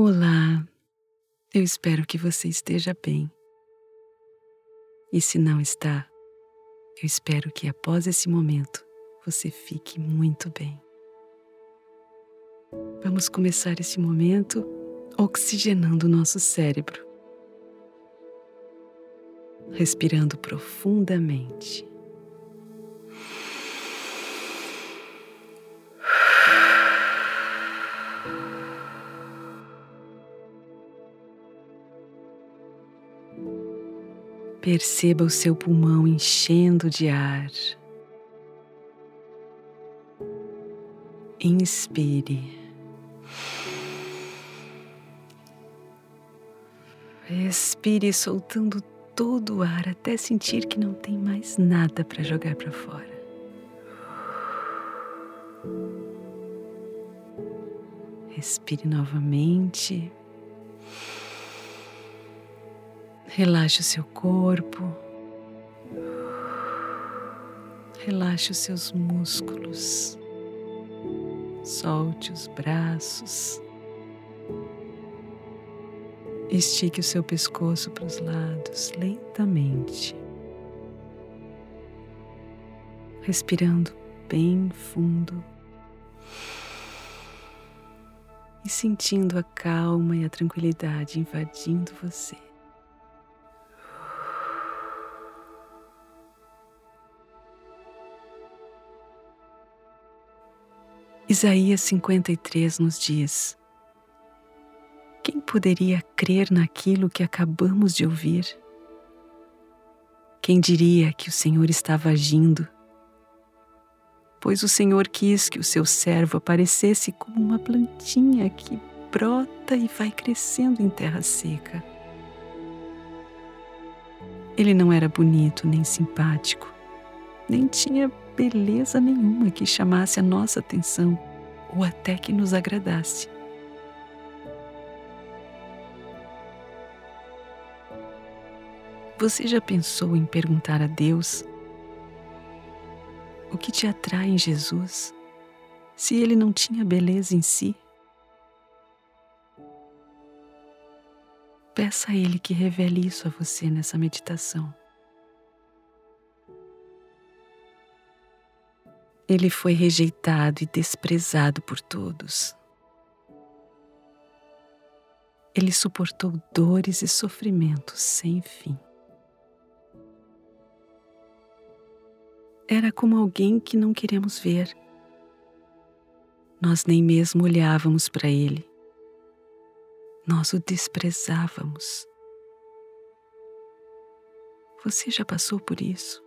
Olá, eu espero que você esteja bem. E se não está, eu espero que após esse momento você fique muito bem. Vamos começar esse momento oxigenando o nosso cérebro, respirando profundamente. Perceba o seu pulmão enchendo de ar. Inspire. Expire soltando todo o ar até sentir que não tem mais nada para jogar para fora. Respire novamente. Relaxe o seu corpo. Relaxe os seus músculos. Solte os braços. Estique o seu pescoço para os lados lentamente. Respirando bem fundo e sentindo a calma e a tranquilidade invadindo você. Isaías 53 nos diz: Quem poderia crer naquilo que acabamos de ouvir? Quem diria que o Senhor estava agindo? Pois o Senhor quis que o seu servo aparecesse como uma plantinha que brota e vai crescendo em terra seca. Ele não era bonito nem simpático, nem tinha beleza nenhuma que chamasse a nossa atenção ou até que nos agradasse. Você já pensou em perguntar a Deus o que te atrai em Jesus se ele não tinha beleza em si? Peça a Ele que revele isso a você nessa meditação. Ele foi rejeitado e desprezado por todos. Ele suportou dores e sofrimentos sem fim. Era como alguém que não queremos ver. Nós nem mesmo olhávamos para ele. Nós o desprezávamos. Você já passou por isso?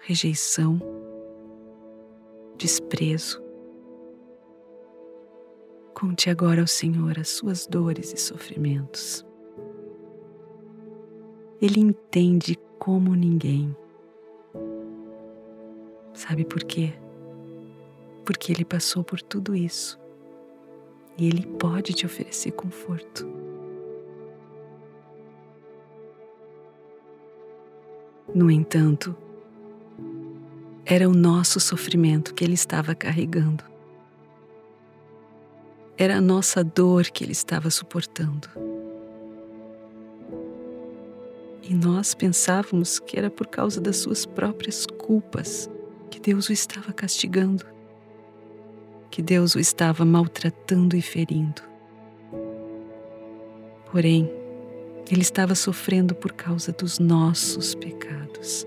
Rejeição desprezo. Conte agora ao Senhor as suas dores e sofrimentos. Ele entende como ninguém. Sabe por quê? Porque ele passou por tudo isso e ele pode te oferecer conforto. No entanto, era o nosso sofrimento que ele estava carregando. Era a nossa dor que ele estava suportando. E nós pensávamos que era por causa das suas próprias culpas que Deus o estava castigando, que Deus o estava maltratando e ferindo. Porém, ele estava sofrendo por causa dos nossos pecados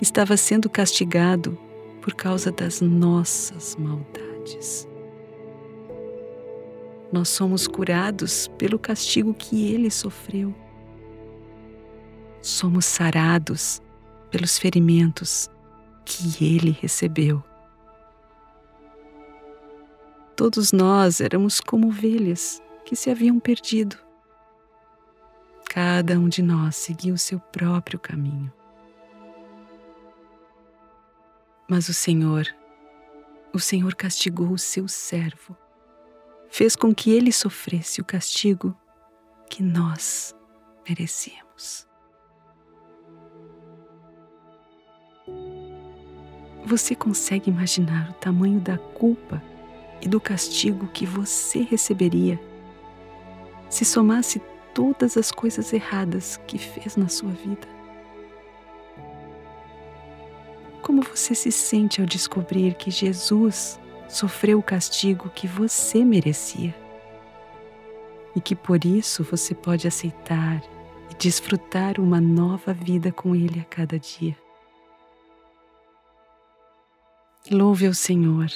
estava sendo castigado por causa das nossas maldades. Nós somos curados pelo castigo que ele sofreu. Somos sarados pelos ferimentos que ele recebeu. Todos nós éramos como ovelhas que se haviam perdido. Cada um de nós seguiu o seu próprio caminho. Mas o Senhor, o Senhor castigou o seu servo, fez com que ele sofresse o castigo que nós merecíamos. Você consegue imaginar o tamanho da culpa e do castigo que você receberia se somasse todas as coisas erradas que fez na sua vida. Como você se sente ao descobrir que Jesus sofreu o castigo que você merecia? E que por isso você pode aceitar e desfrutar uma nova vida com Ele a cada dia. Louve ao Senhor.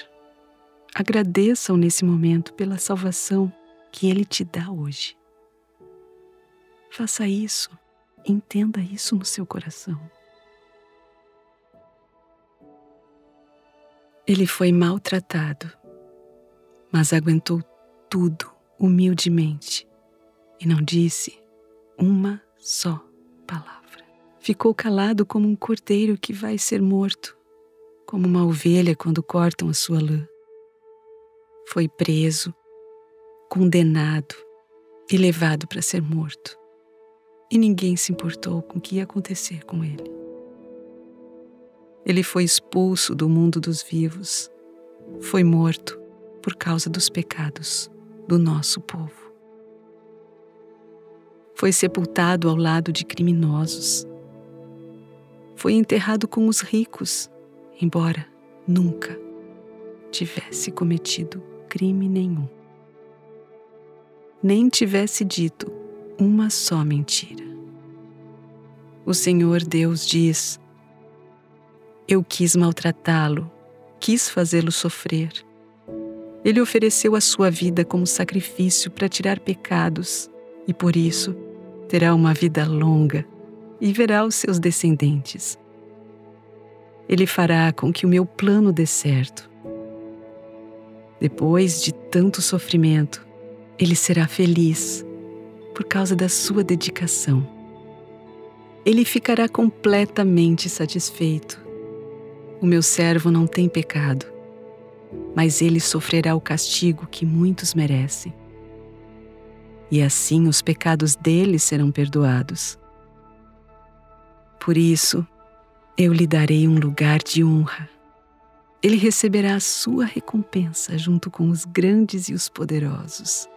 Agradeça-o nesse momento pela salvação que Ele te dá hoje. Faça isso, entenda isso no seu coração. Ele foi maltratado, mas aguentou tudo humildemente e não disse uma só palavra. Ficou calado como um cordeiro que vai ser morto, como uma ovelha quando cortam a sua lã. Foi preso, condenado e levado para ser morto. E ninguém se importou com o que ia acontecer com ele. Ele foi expulso do mundo dos vivos, foi morto por causa dos pecados do nosso povo. Foi sepultado ao lado de criminosos. Foi enterrado com os ricos, embora nunca tivesse cometido crime nenhum. Nem tivesse dito uma só mentira. O Senhor Deus diz: eu quis maltratá-lo, quis fazê-lo sofrer. Ele ofereceu a sua vida como sacrifício para tirar pecados e por isso terá uma vida longa e verá os seus descendentes. Ele fará com que o meu plano dê certo. Depois de tanto sofrimento, ele será feliz por causa da sua dedicação. Ele ficará completamente satisfeito o meu servo não tem pecado, mas ele sofrerá o castigo que muitos merecem. E assim os pecados dele serão perdoados. Por isso, eu lhe darei um lugar de honra. Ele receberá a sua recompensa junto com os grandes e os poderosos,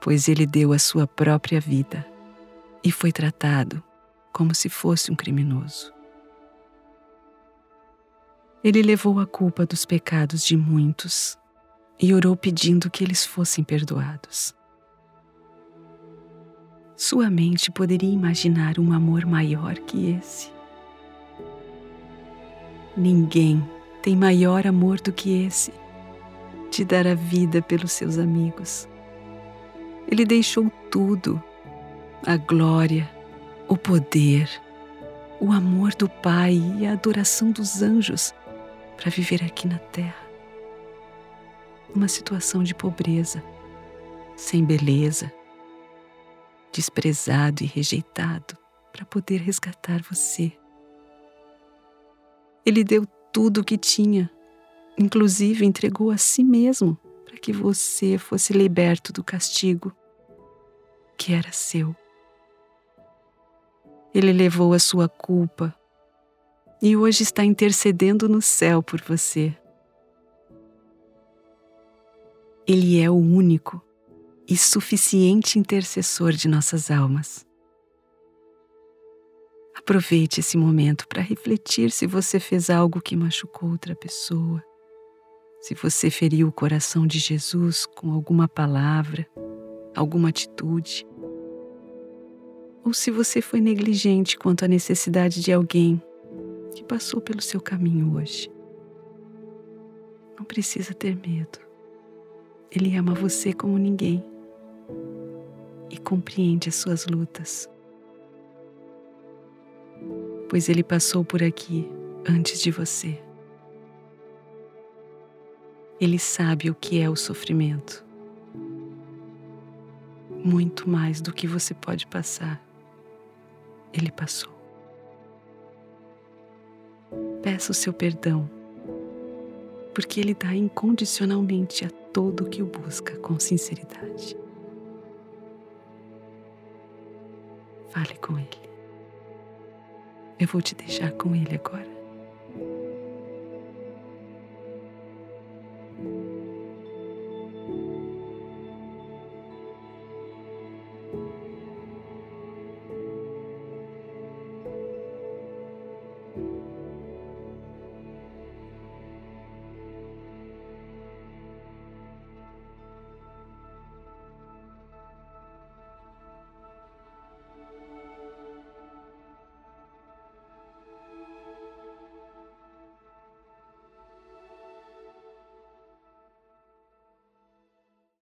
pois ele deu a sua própria vida e foi tratado como se fosse um criminoso. Ele levou a culpa dos pecados de muitos e orou pedindo que eles fossem perdoados. Sua mente poderia imaginar um amor maior que esse. Ninguém tem maior amor do que esse de dar a vida pelos seus amigos. Ele deixou tudo: a glória, o poder, o amor do Pai e a adoração dos anjos para viver aqui na terra, numa situação de pobreza, sem beleza, desprezado e rejeitado, para poder resgatar você. Ele deu tudo o que tinha, inclusive entregou a si mesmo para que você fosse liberto do castigo que era seu. Ele levou a sua culpa e hoje está intercedendo no céu por você. Ele é o único e suficiente intercessor de nossas almas. Aproveite esse momento para refletir se você fez algo que machucou outra pessoa, se você feriu o coração de Jesus com alguma palavra, alguma atitude, ou se você foi negligente quanto à necessidade de alguém que passou pelo seu caminho hoje. Não precisa ter medo. Ele ama você como ninguém e compreende as suas lutas. Pois ele passou por aqui antes de você. Ele sabe o que é o sofrimento. Muito mais do que você pode passar, ele passou peça o seu perdão, porque Ele dá incondicionalmente a todo que o busca com sinceridade. Fale com Ele. Eu vou te deixar com Ele agora.